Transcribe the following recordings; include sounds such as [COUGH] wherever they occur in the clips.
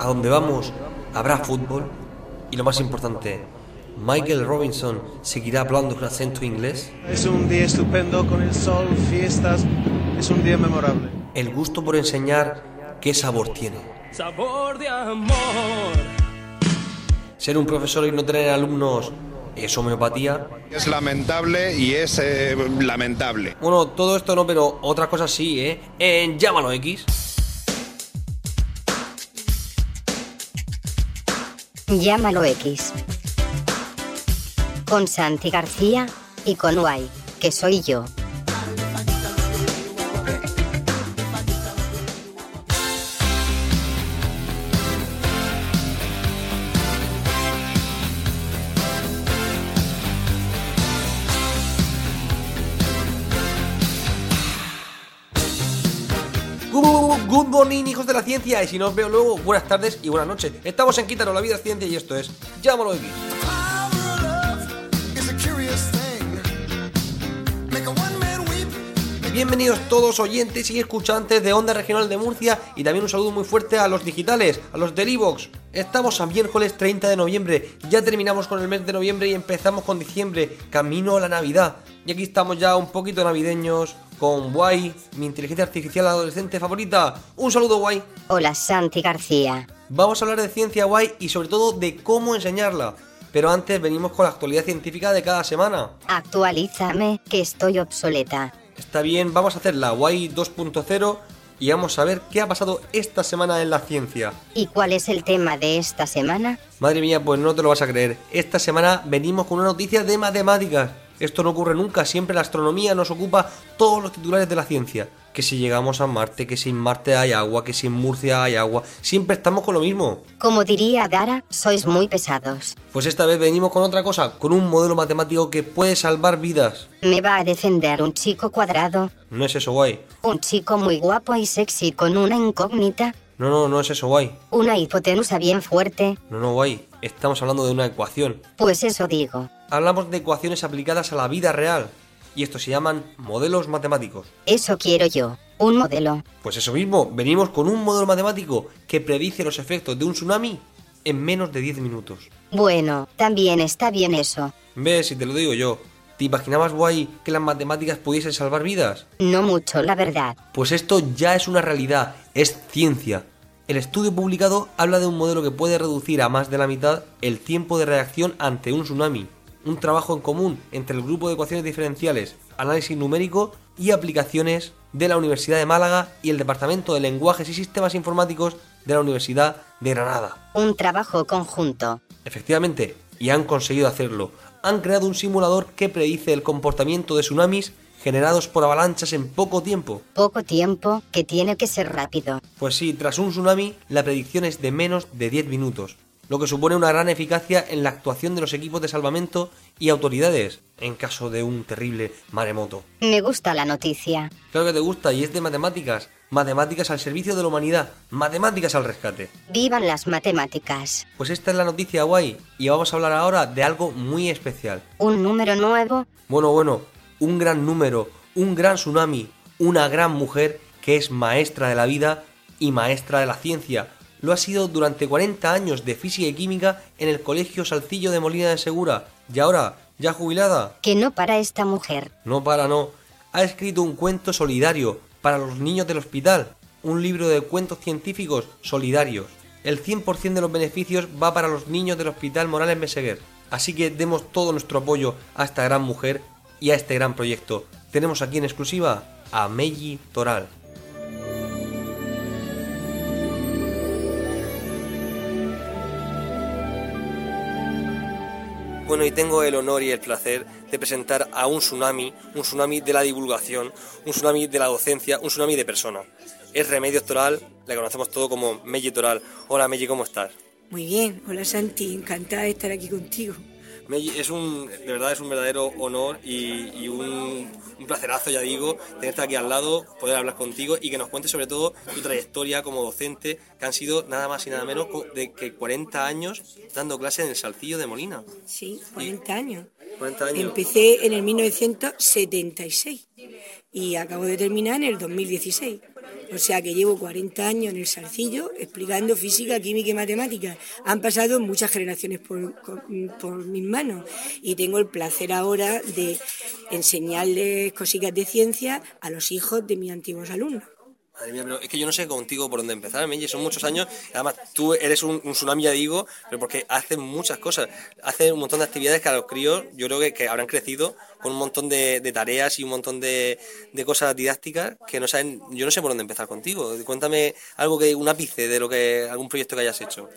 ¿A dónde vamos? ¿Habrá fútbol? Y lo más importante, ¿Michael Robinson seguirá hablando con acento inglés? Es un día estupendo con el sol, fiestas, es un día memorable. El gusto por enseñar, ¿qué sabor tiene? Sabor de amor. Ser un profesor y no tener alumnos, ¿es homeopatía? Es lamentable y es eh, lamentable. Bueno, todo esto no, pero otra cosa sí, ¿eh? En Llámalo X. Llámalo X. Con Santi García y con Guay, que soy yo. Y si no os veo luego, buenas tardes y buenas noches. Estamos en Quítaro, la vida es ciencia y esto es Llámalo X. Bienvenidos todos oyentes y escuchantes de Onda Regional de Murcia y también un saludo muy fuerte a los digitales, a los del iVox. Estamos a miércoles 30 de noviembre, ya terminamos con el mes de noviembre y empezamos con diciembre, camino a la Navidad. Y aquí estamos ya un poquito navideños con Guay, mi inteligencia artificial adolescente favorita. Un saludo Guay. Hola Santi García. Vamos a hablar de ciencia Guay y sobre todo de cómo enseñarla. Pero antes venimos con la actualidad científica de cada semana. Actualízame, que estoy obsoleta. Está bien, vamos a hacer la Guay 2.0 y vamos a ver qué ha pasado esta semana en la ciencia. ¿Y cuál es el tema de esta semana? Madre mía, pues no te lo vas a creer. Esta semana venimos con una noticia de matemáticas. Esto no ocurre nunca, siempre la astronomía nos ocupa todos los titulares de la ciencia. Que si llegamos a Marte, que si en Marte hay agua, que si en Murcia hay agua, siempre estamos con lo mismo. Como diría Dara, sois muy pesados. Pues esta vez venimos con otra cosa, con un modelo matemático que puede salvar vidas. Me va a defender un chico cuadrado, No es eso, guay. un chico muy guapo y sexy con una incógnita, No, no, no es eso, guay. una hipotenusa bien fuerte. No, no, guay. Estamos hablando de una ecuación. Pues eso digo. Hablamos de ecuaciones aplicadas a la vida real. Y esto se llaman modelos matemáticos. Eso quiero yo. Un modelo. Pues eso mismo, venimos con un modelo matemático que predice los efectos de un tsunami en menos de 10 minutos. Bueno, también está bien eso. Ves, si te lo digo yo, ¿te imaginabas, guay, que las matemáticas pudiesen salvar vidas? No mucho, la verdad. Pues esto ya es una realidad, es ciencia. El estudio publicado habla de un modelo que puede reducir a más de la mitad el tiempo de reacción ante un tsunami. Un trabajo en común entre el grupo de ecuaciones diferenciales, análisis numérico y aplicaciones de la Universidad de Málaga y el Departamento de Lenguajes y Sistemas Informáticos de la Universidad de Granada. Un trabajo conjunto. Efectivamente, y han conseguido hacerlo. Han creado un simulador que predice el comportamiento de tsunamis generados por avalanchas en poco tiempo. Poco tiempo, que tiene que ser rápido. Pues sí, tras un tsunami, la predicción es de menos de 10 minutos, lo que supone una gran eficacia en la actuación de los equipos de salvamento y autoridades en caso de un terrible maremoto. Me gusta la noticia. Claro que te gusta y es de matemáticas, matemáticas al servicio de la humanidad, matemáticas al rescate. Vivan las matemáticas. Pues esta es la noticia guay y vamos a hablar ahora de algo muy especial. Un número nuevo. Bueno, bueno, un gran número, un gran tsunami, una gran mujer que es maestra de la vida y maestra de la ciencia. Lo ha sido durante 40 años de física y química en el Colegio Salcillo de Molina de Segura. Y ahora, ya jubilada, Que no para esta mujer. no para no, ha escrito un cuento solidario para los niños del hospital, un libro de cuentos científicos solidarios. El 100% de los beneficios va para los niños del Hospital Morales Meseguer. Así que demos todo nuestro apoyo a esta gran mujer y a este gran proyecto. Tenemos aquí en exclusiva a Meiji Toral. Bueno, y tengo el honor y el placer de presentar a un tsunami, un tsunami de la divulgación, un tsunami de la docencia, un tsunami de personas. Es Remedios Toral, la conocemos todo como Meji Toral. Hola Meji, ¿cómo estás? Muy bien, hola Santi, encantada de estar aquí contigo. Es un, de verdad es un verdadero honor y, un, un, placerazo, ya digo, tenerte aquí al lado, poder hablar contigo y que nos cuentes sobre todo tu trayectoria como docente, que han sido nada más y nada menos de que 40 años dando clases en el Salcillo de Molina. Sí, 40 años. 40 años. Empecé en el 1976 y acabo de terminar en el 2016. O sea que llevo 40 años en el Salcillo explicando física, química y matemáticas. Han pasado muchas generaciones por, por mis manos y tengo el placer ahora de enseñarles cositas de ciencia a los hijos de mis antiguos alumnos. Madre mía, pero es que yo no sé contigo por dónde empezar, Menji, son muchos años. Además, tú eres un, tsunami, ya digo, pero porque haces muchas cosas. Haces un montón de actividades que a los críos yo creo que, que habrán crecido con un montón de, tareas y un montón de, cosas didácticas que no saben. Yo no sé por dónde empezar contigo. Cuéntame algo que, un ápice de lo que, algún proyecto que hayas hecho.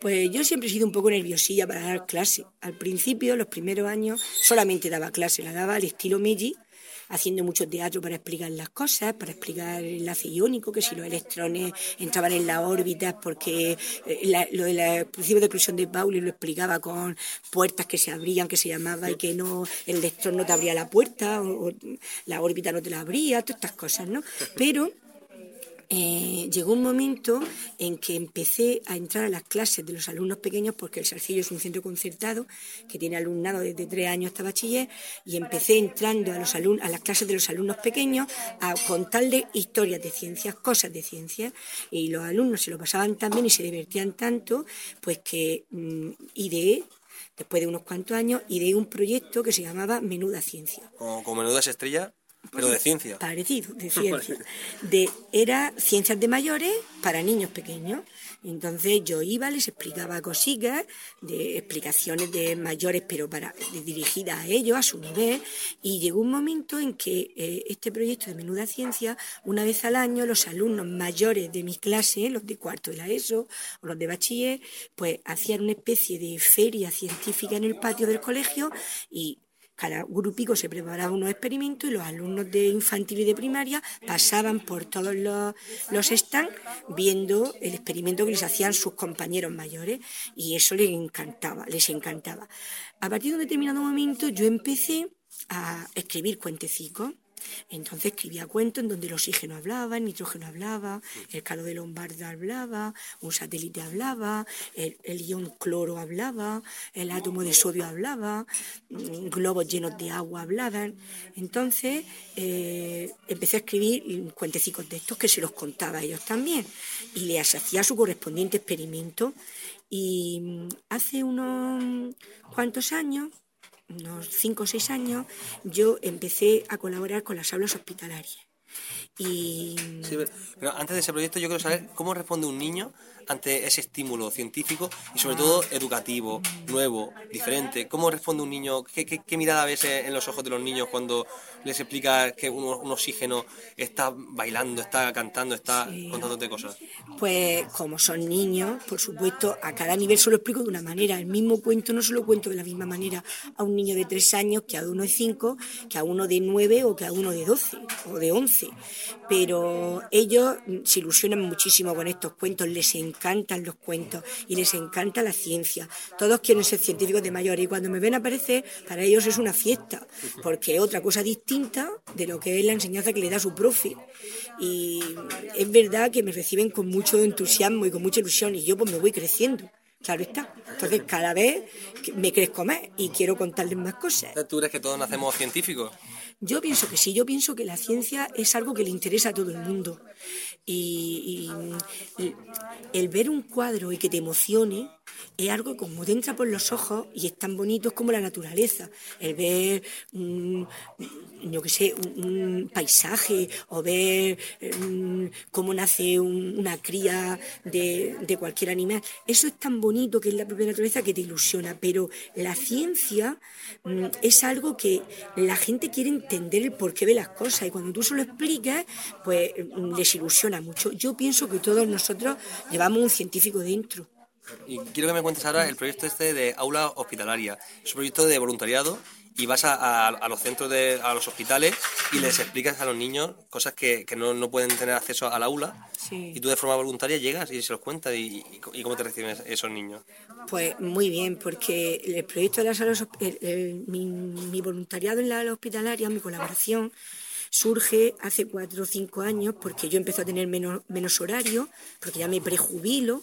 Pues yo siempre he sido un poco nerviosilla para dar clase. Al principio, los primeros años, solamente daba clase, la daba al estilo Meiji haciendo mucho teatro para explicar las cosas, para explicar el enlace iónico, que si los electrones entraban en las órbitas, porque eh, lo del principio de exclusión de Pauli lo explicaba con puertas que se abrían, que se llamaba, y que no el electrón no te abría la puerta, o, o la órbita no te la abría, todas estas cosas, ¿no? Pero eh, llegó un momento en que empecé a entrar a las clases de los alumnos pequeños, porque el Salcillo es un centro concertado que tiene alumnado desde tres años hasta bachiller, y empecé entrando a, las clases de los alumnos pequeños a contarles historias de ciencias, cosas de ciencias, y los alumnos se lo pasaban tan bien y se divertían tanto, pues que mm, ideé después de unos cuantos años, ideé un proyecto que se llamaba Menuda Ciencia. ¿Con, Menudas Estrellas? Pero de ciencia. Parecido, de [LAUGHS] ciencia. De, era ciencias de mayores para niños pequeños. Entonces yo iba, les explicaba cositas, de explicaciones de mayores, pero para dirigidas a ellos, a su nivel. Y llegó un momento en que eh, este proyecto de Menuda Ciencia, una vez al año, los alumnos mayores de mi clase, los de cuarto de la ESO o los de bachiller, pues hacían una especie de feria científica en el patio del colegio y cada grupico se preparaba unos experimentos y los alumnos de infantil y de primaria pasaban por todos los, los stands viendo el experimento que les hacían sus compañeros mayores y eso les encantaba, les encantaba. A partir de un determinado momento yo empecé a escribir cuentecicos entonces escribía cuentos en donde el oxígeno hablaba, el nitrógeno hablaba, el calor de Lombarda hablaba, un satélite hablaba, el, ion cloro hablaba, el átomo de sodio hablaba, mm, globos llenos de agua hablaban. Entonces eh, empecé a escribir cuentecicos de estos que se los contaba a ellos también y les hacía su correspondiente experimento. Y mm, hace unos cuantos años unos cinco o seis años, yo empecé a colaborar con las aulas hospitalarias. Y... pero antes de ese proyecto yo quiero saber cómo responde un niño ante ese estímulo científico y sobre todo educativo, nuevo, diferente? ¿Cómo responde un niño? ¿Qué, mirada ves en los ojos de los niños cuando les explica que un, oxígeno está bailando, está cantando, está contándote cosas? Pues como son niños, por supuesto, a cada nivel se lo explico de una manera. El mismo cuento no se lo cuento de la misma manera a un niño de tres años que a uno de cinco, que a uno de nueve o que a uno de doce o de once. Pero ellos se ilusionan muchísimo con estos cuentos, les encantan los cuentos y les encanta la ciencia. Todos quieren ser científicos de mayor y cuando me ven aparecer, para ellos es una fiesta, porque es otra cosa distinta de lo que es la enseñanza que le da su profe. Y es verdad que me reciben con mucho entusiasmo y con mucha ilusión y yo pues me voy creciendo. Claro está. Entonces cada vez me crezco más y quiero contarles más cosas. ¿Tú crees que todos nacemos científicos? Yo pienso que sí, yo pienso que la ciencia es algo que le interesa a todo el mundo. Y, el ver un cuadro y que te emocione es algo como te entra por los ojos y es tan bonito como la naturaleza. El ver, yo qué sé, un, paisaje o ver mm, cómo nace una cría de, de cualquier animal, eso es tan bonito que es la propia naturaleza que te ilusiona. Pero la ciencia mm, es algo que la gente quiere entender el porqué de las cosas y cuando tú se lo explicas, pues mm, les ilusiona mucho. Yo pienso que todos nosotros llevamos un científico dentro. Y quiero que me cuentes ahora el proyecto este de aula hospitalaria. Es un proyecto de voluntariado y vas a, a- a los centros, de, a los hospitales y les explicas a los niños cosas que, que no, no pueden tener acceso al aula Sí. y tú de forma voluntaria llegas y se los cuentas y, y- y cómo te reciben esos niños. Pues muy bien, porque el proyecto de las el- el- mi, mi voluntariado en la sala hospitalaria, mi colaboración, surge hace cuatro o cinco años porque yo empecé a tener menos, menos horario, porque ya me prejubilo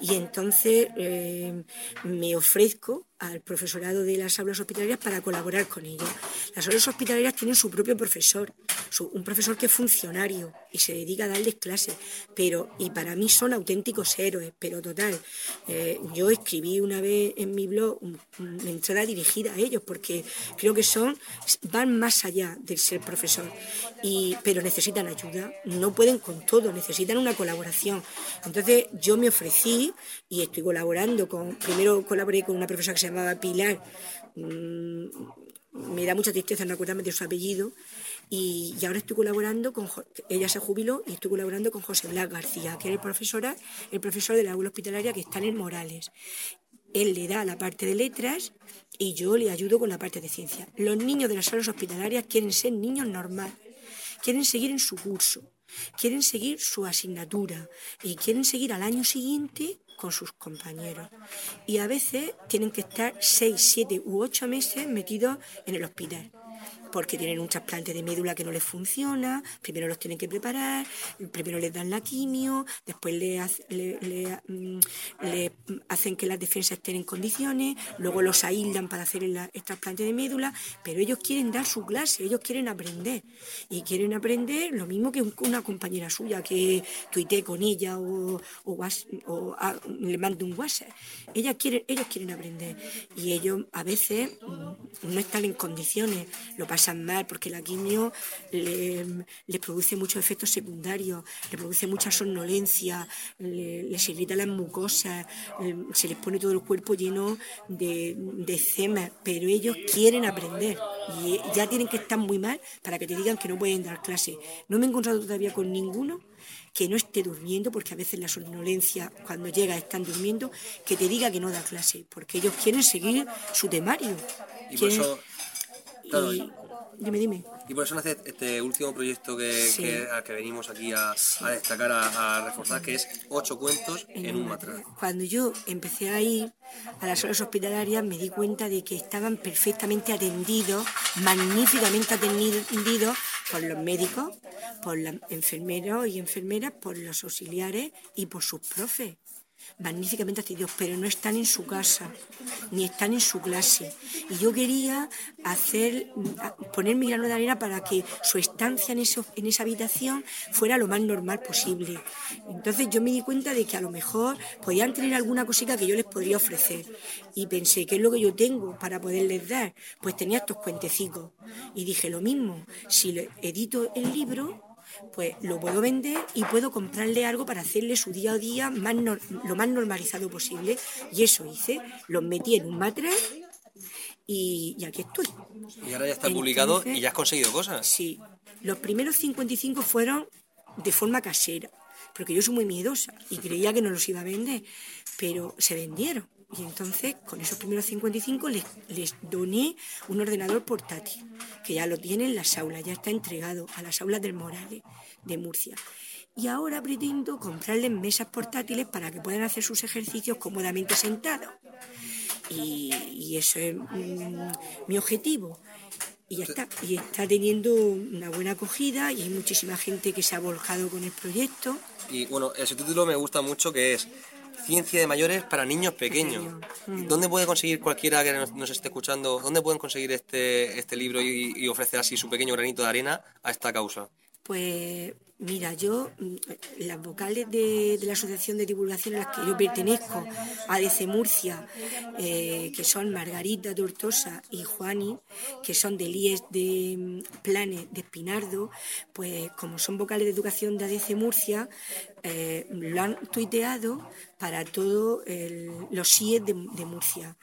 y entonces eh, me ofrezco al profesorado de las aulas hospitalarias para colaborar con ellos. Las aulas hospitalarias tienen su propio profesor, un profesor que es funcionario y se dedica a darles clases, pero y para mí son auténticos héroes, pero total. eh, yo escribí una vez en mi blog un- una entrada dirigida a ellos porque creo que son van más allá de ser profesor y pero necesitan ayuda, no pueden con todo, necesitan una colaboración. Entonces yo me ofrecí y estoy colaborando con primero colaboré con una profesora que se llamaba Pilar. Mm, me da mucha tristeza no acordarme de su apellido. Y, y ahora estoy colaborando con ella se jubiló y estoy colaborando con José Blas García que es el profesora el profesor de la aula hospitalaria que está en el Morales. Él le da la parte de letras y yo le ayudo con la parte de ciencia. Los niños de las salas hospitalarias quieren ser niños normales, quieren seguir en su curso, quieren seguir su asignatura y quieren seguir al año siguiente con sus compañeros. Y a veces tienen que estar seis, siete u ocho meses metidos en el hospital porque tienen un trasplante de médula que no les funciona, primero los tienen que preparar, primero les dan la quimio, después le, mm, le hacen que las defensas estén en condiciones, luego los aíslan para hacer el, trasplante de médula, pero ellos quieren dar su clase, ellos quieren aprender. Y quieren aprender lo mismo que un- una compañera suya que tuitee con ella o, le mande un WhatsApp. Ella quiere, ellos quieren aprender y ellos a veces mm, no están en condiciones, lo pasan mal porque la quimio le, le produce muchos efectos secundarios, le produce mucha somnolencia, le- les irrita las mucosas, eh, se les pone todo el cuerpo lleno de, de eczema, pero ellos quieren aprender y ya tienen que estar muy mal para que te digan que no pueden dar clase. No me he encontrado todavía con ninguno que no esté durmiendo, porque a veces la somnolencia cuando llega están durmiendo, que te diga que no da clase, porque ellos quieren seguir su temario. Y por Quieren- eso, claro, y- dime, dime. y por eso nace este último proyecto que, Sí. que- al que venimos aquí a, a destacar, a, a reforzar, que es ocho cuentos en, un matraz. Cuando yo empecé a ir a las horas hospitalarias me di cuenta de que estaban perfectamente atendidos, magníficamente atendidos por los médicos, por los enfermeros y enfermeras, por los auxiliares y por sus profes. Magníficamente atendidos, pero no están en su casa, ni están en su clase. Y yo quería hacer, poner mi grano de arena para que su estancia en, eso, en esa habitación fuera lo más normal posible. Entonces yo me di cuenta de que a lo mejor podían tener alguna cosita que yo les podría ofrecer. Y pensé, ¿qué es lo que yo tengo para poderles dar? Pues tenía estos cuentecicos. Y dije lo mismo, si edito el libro, pues lo puedo vender y puedo comprarle algo para hacerle su día a día más lo más normalizado posible. Y eso hice, los metí en un matraz y, y aquí estoy. Y ahora ya está publicado Entonces- y ya has conseguido cosas. Sí, los primeros 55 fueron de forma casera, porque yo soy muy miedosa y creía que no los iba a vender, pero se vendieron. Y entonces, con esos primeros 55, les, les doné un ordenador portátil, que ya lo tienen en las aulas, ya está entregado a las aulas del Morales, de Murcia. Y ahora pretendo comprarles mesas portátiles para que puedan hacer sus ejercicios cómodamente sentados. Y, y eso es mm, mi objetivo. Y ya está. Y está teniendo una buena acogida y hay muchísima gente que se ha volcado con el proyecto. Y bueno, ese título me gusta mucho que es Ciencia de mayores para niños pequeños. Pequeño. Mm. ¿Dónde puede conseguir cualquiera que nos, nos esté escuchando, dónde pueden conseguir este, este libro y, y ofrecer así su pequeño granito de arena a esta causa? Pues mira, yo, mm, las vocales de, de la asociación de divulgación a las que yo pertenezco, ADC Murcia, eh, que son Margarita Tortosa y Juani, que son del IES de mm, Planes de Espinardo, pues como son vocales de educación de ADC Murcia, eh, lo han tuiteado para todos los IES de, de Murcia.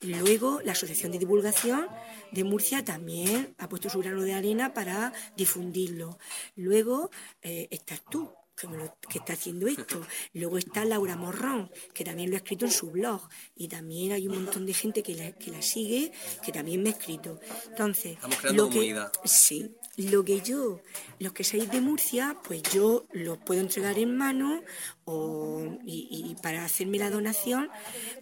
Luego, la Asociación de Divulgación de Murcia también ha puesto su grano de arena para difundirlo. Luego eh, estás tú, que, me lo- que está haciendo esto. Luego está Laura Morrón, que también lo ha escrito en su blog. Y también hay un montón de gente que la, que la sigue, que también me ha escrito. Entonces, Estamos creando lo que, comunidad. Sí, lo que yo, los que seáis de Murcia, pues yo los puedo entregar en mano o, y, para hacerme la donación,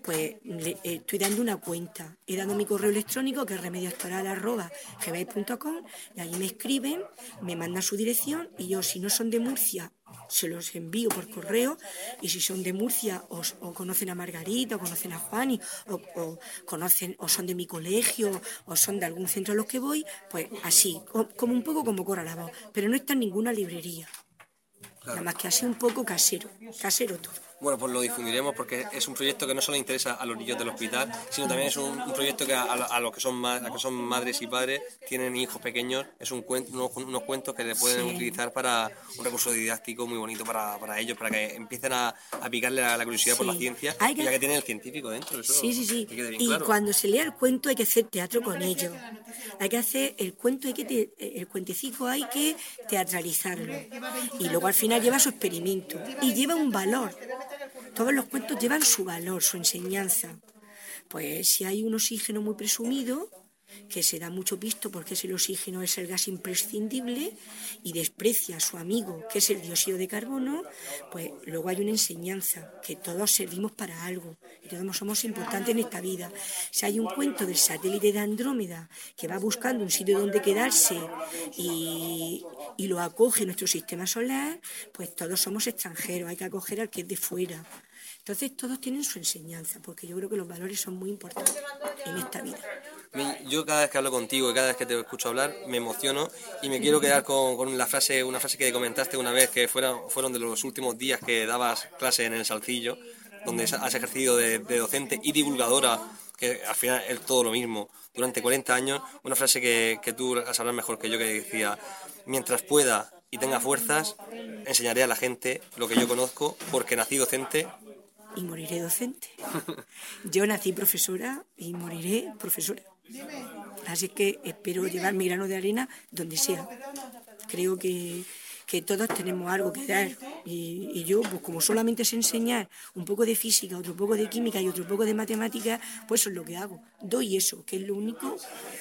pues le- estoy dando una cuenta. He dado mi correo electrónico que es remedioactoral.gmail.com y allí me escriben, me mandan su dirección y yo, si no son de Murcia, se los envío por correo y si son de Murcia o, o conocen a Margarita o conocen a Juani o, o conocen o son de mi colegio o son de algún centro a los que voy, pues así, co- como un poco como corra la voz, pero no está en ninguna librería. Nada más que así un poco casero, casero todo. Bueno, pues lo difundiremos porque es un proyecto que no solo interesa a los niños del hospital, sino también es un, un proyecto que a, a lo- a los que son ma- a que son madres y padres, tienen hijos pequeños, es un cuento, unos, unos cuentos que le pueden Sí. utilizar para un recurso didáctico muy bonito para, para ellos, para que empiecen a, a picarle la, la curiosidad por la ciencia, que- ya que tienen el científico dentro. Eso, Sí, sí, sí. que Y claro. cuando se lea el cuento hay que hacer teatro con ello. Hay que hacer el cuento, hay que te- el cuentecico hay que teatralizarlo. Y luego al final lleva su experimento y lleva un valor. Todos los cuentos llevan su valor, su enseñanza. Pues si hay un oxígeno muy presumido, que se da mucho visto porque es el oxígeno es el gas imprescindible y desprecia a su amigo, que es el dióxido de carbono, pues luego hay una enseñanza, que todos servimos para algo y todos somos importantes en esta vida. Si hay un cuento del satélite de Andrómeda que va buscando un sitio donde quedarse y, y lo acoge nuestro sistema solar, pues todos somos extranjeros, hay que acoger al que es de fuera. Entonces todos tienen su enseñanza, porque yo creo que los valores son muy importantes en esta vida. Yo cada vez que hablo contigo y cada vez que te escucho hablar me emociono y me quiero quedar con, con la frase, una frase que comentaste una vez que fuera, fueron de los últimos días que dabas clase en el Salcillo, donde has ejercido de, de docente y divulgadora, que al final es todo lo mismo, durante 40 años, una frase que, que tú sabrás mejor que yo que decía, mientras pueda y tenga fuerzas, enseñaré a la gente lo que yo conozco porque nací docente y moriré docente. [LAUGHS] Yo nací profesora y moriré profesora. Así que espero llevar mi grano de arena donde sea. Creo que, que todos tenemos algo que dar. Y, y yo, pues como solamente sé enseñar un poco de física, otro poco de química y otro poco de matemáticas, pues eso es lo que hago. Doy eso, que es lo único,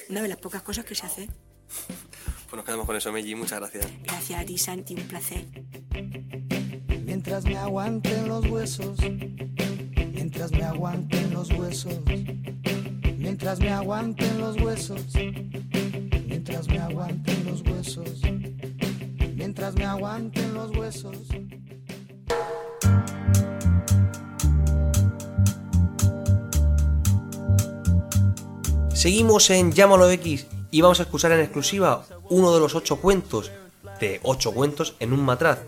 una de las pocas cosas que sé hacer. Pues nos quedamos con eso, Meji. Muchas gracias. Gracias a ti, Santi, un placer. Mientras me aguanten los huesos, mientras me aguanten los huesos, mientras me aguanten los huesos, mientras me aguanten los huesos, mientras me aguanten los huesos. Seguimos en Llámalo X y vamos a escuchar en exclusiva uno de los ocho cuentos, de ocho cuentos en un matraz.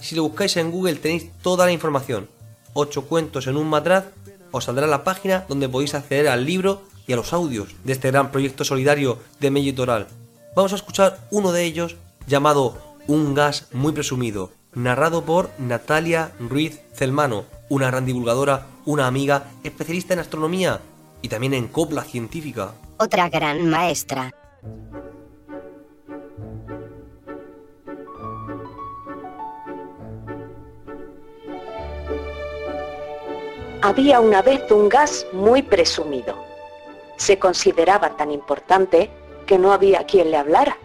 Si lo buscáis en Google tenéis toda la información. Ocho cuentos en un matraz, os saldrá la página donde podéis acceder al libro y a los audios de este gran proyecto solidario de Mello Toral. Vamos a escuchar uno de ellos llamado Un gas muy presumido, narrado por Natalia Ruiz Celmano, una gran divulgadora, una amiga especialista en astronomía y también en copla científica. Otra gran maestra. Había una vez un gas muy presumido. Se consideraba tan importante que no había quien le hablara.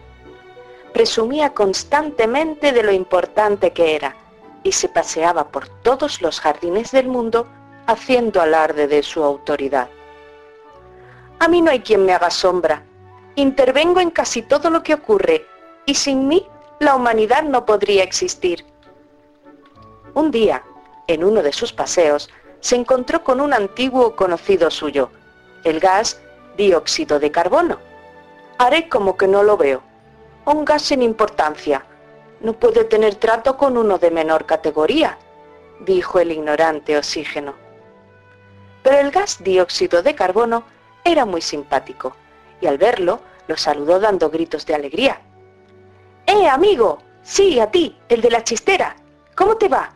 Presumía constantemente de lo importante que era y se paseaba por todos los jardines del mundo haciendo alarde de su autoridad. A mí no hay quien me haga sombra. Intervengo en casi todo lo que ocurre y sin mí la humanidad no podría existir. Un día, en uno de sus paseos, se encontró con un antiguo conocido suyo, el gas dióxido de carbono. Haré como que no lo veo. Un gas sin importancia. No puede tener trato con uno de menor categoría, dijo el ignorante oxígeno. Pero el gas dióxido de carbono era muy simpático y al verlo lo saludó dando gritos de alegría. ¡Eh, amigo! Sí, a ti, el de la chistera. ¿Cómo te va?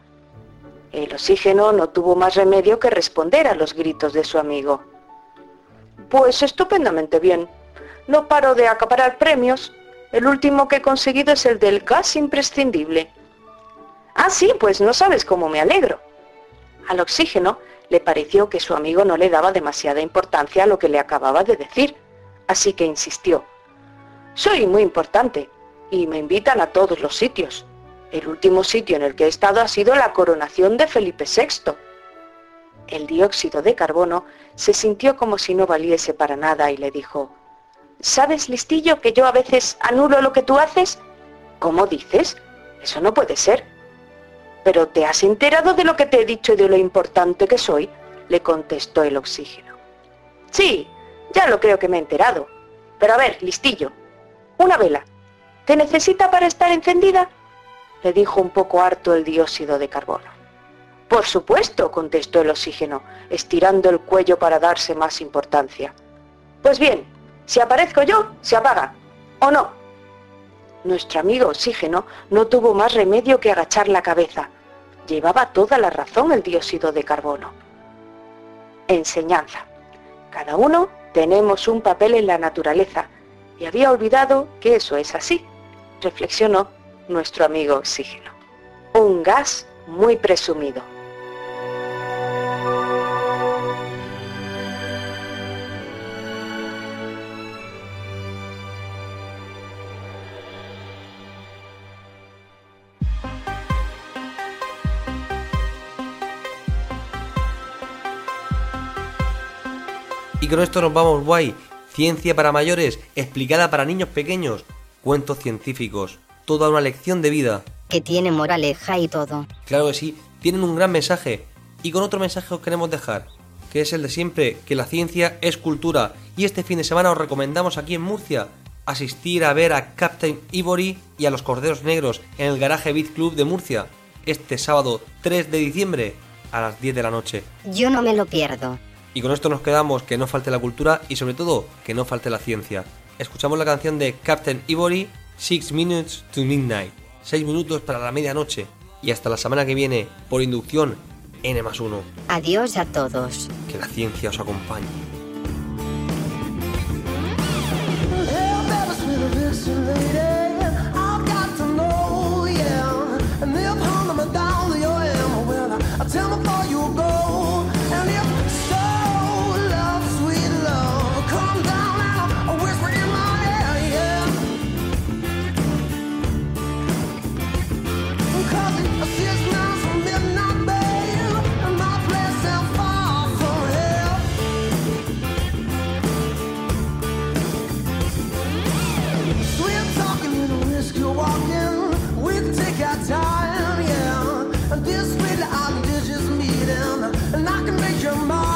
El oxígeno no tuvo más remedio que responder a los gritos de su amigo. Pues estupendamente bien. No paro de acaparar premios. El último que he conseguido es el del gas imprescindible. Ah, sí, pues no sabes cómo me alegro. Al oxígeno le pareció que su amigo no le daba demasiada importancia a lo que le acababa de decir, así que insistió. Soy muy importante y me invitan a todos los sitios. El último sitio en el que he estado ha sido la coronación de Felipe VI. El dióxido de carbono se sintió como si no valiese para nada y le dijo, ¿Sabes, listillo, que yo a veces anulo lo que tú haces? ¿Cómo dices? Eso no puede ser. ¿Pero te has enterado de lo que te he dicho y de lo importante que soy? le contestó el oxígeno. Sí, ya lo creo que me he enterado. Pero a ver, listillo, una vela, ¿te necesita para estar encendida? Le dijo un poco harto el dióxido de carbono. Por supuesto, contestó el oxígeno, estirando el cuello para darse más importancia. Pues bien, si aparezco yo, se apaga. ¿O no? Nuestro amigo oxígeno no tuvo más remedio que agachar la cabeza. Llevaba toda la razón el dióxido de carbono. Enseñanza. Cada uno tenemos un papel en la naturaleza y había olvidado que eso es así, reflexionó nuestro amigo oxígeno. Un gas muy presumido. Y con esto nos vamos, guay. Ciencia para mayores, explicada para niños pequeños. Cuentos científicos. Toda una lección de vida. Que tiene moraleja y todo. Claro que sí, tienen un gran mensaje. Y con otro mensaje os queremos dejar, que es el de siempre, que la ciencia es cultura. Y este fin de semana os recomendamos aquí en Murcia asistir a ver a Captain Ivory y a los Corderos Negros en el Garaje Beat Club de Murcia este sábado 3 de diciembre a las 10 de la noche. Yo no me lo pierdo. Y con esto nos quedamos que no falte la cultura y sobre todo que no falte la ciencia. Escuchamos la canción de Captain Ivory, 6 Minutes to Midnight. 6 minutos para la medianoche. Y hasta la semana que viene, por inducción, N más 1. Adiós a todos. Que la ciencia os acompañe. tomorrow.